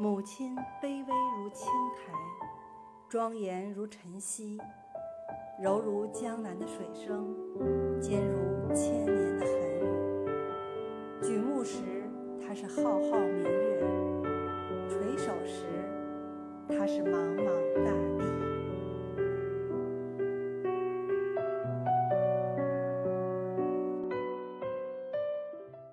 母亲卑微如青苔庄严如晨曦柔如江南的水声坚如千年的寒雨。举目时她是浩浩明月垂手时她是茫茫大海。